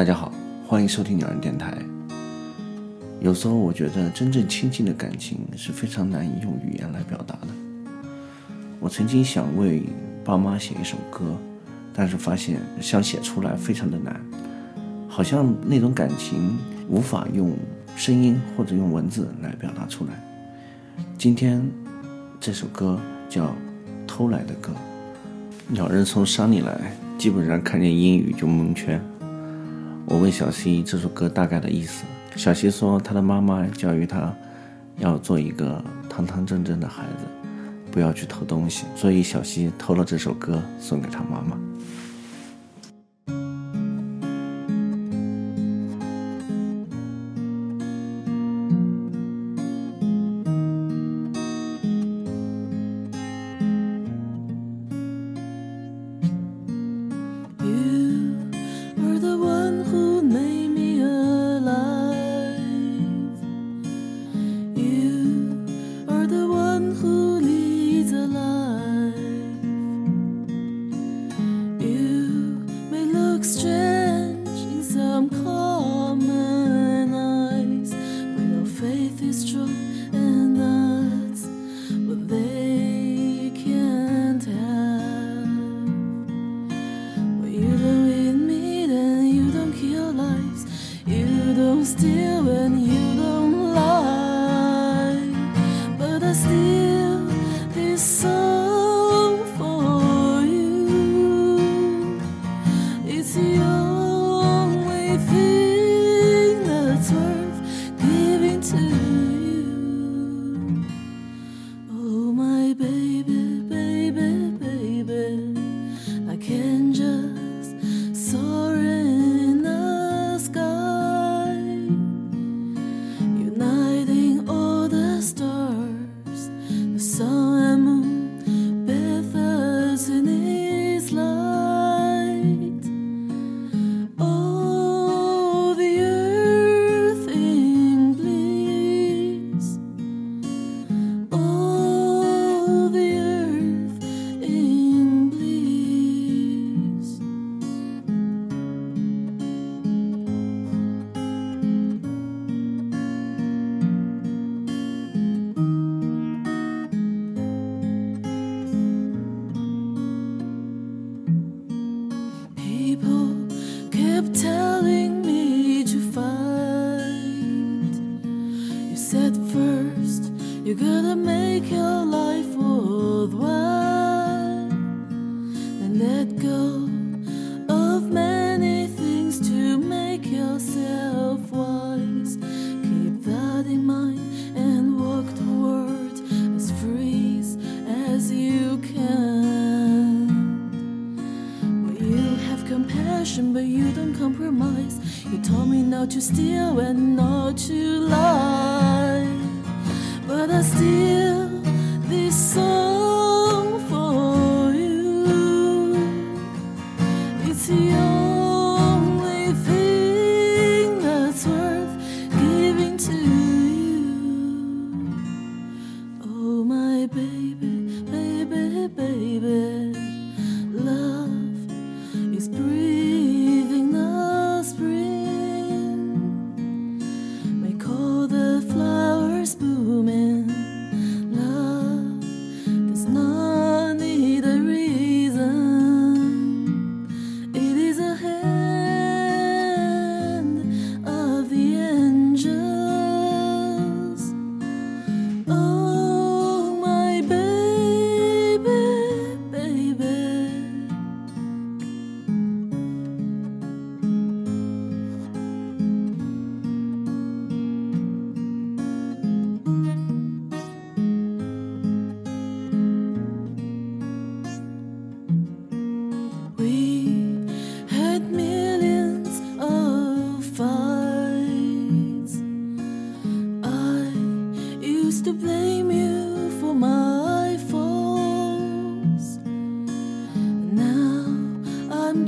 大家好，欢迎收听鸟人电台。有时候我觉得，真正亲近的感情是非常难以用语言来表达的。我曾经想为爸妈写一首歌，但是发现想写出来非常的难，好像那种感情无法用声音或者用文字来表达出来。今天这首歌叫《偷来的歌》。鸟人从山里来，基本上看见英语就蒙圈。我问小溪这首歌大概的意思，小溪说他的妈妈教育他要做一个堂堂正正的孩子，不要去偷东西，所以小溪偷了这首歌送给他妈妈。still to steal and not to lie. But I still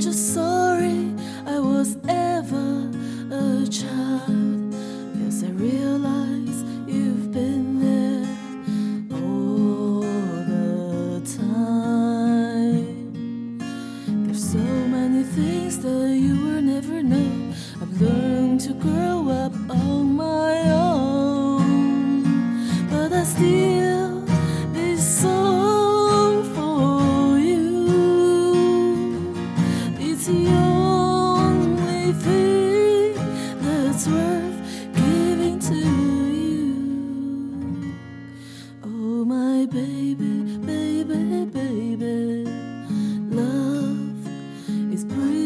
just so put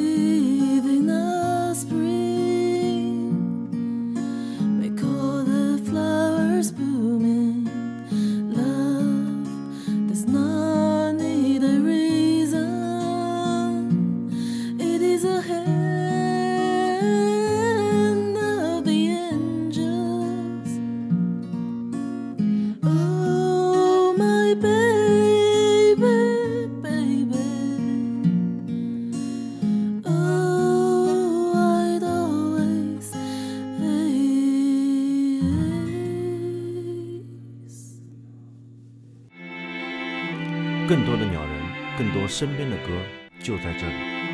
更多的鸟人，更多身边的歌，就在这里。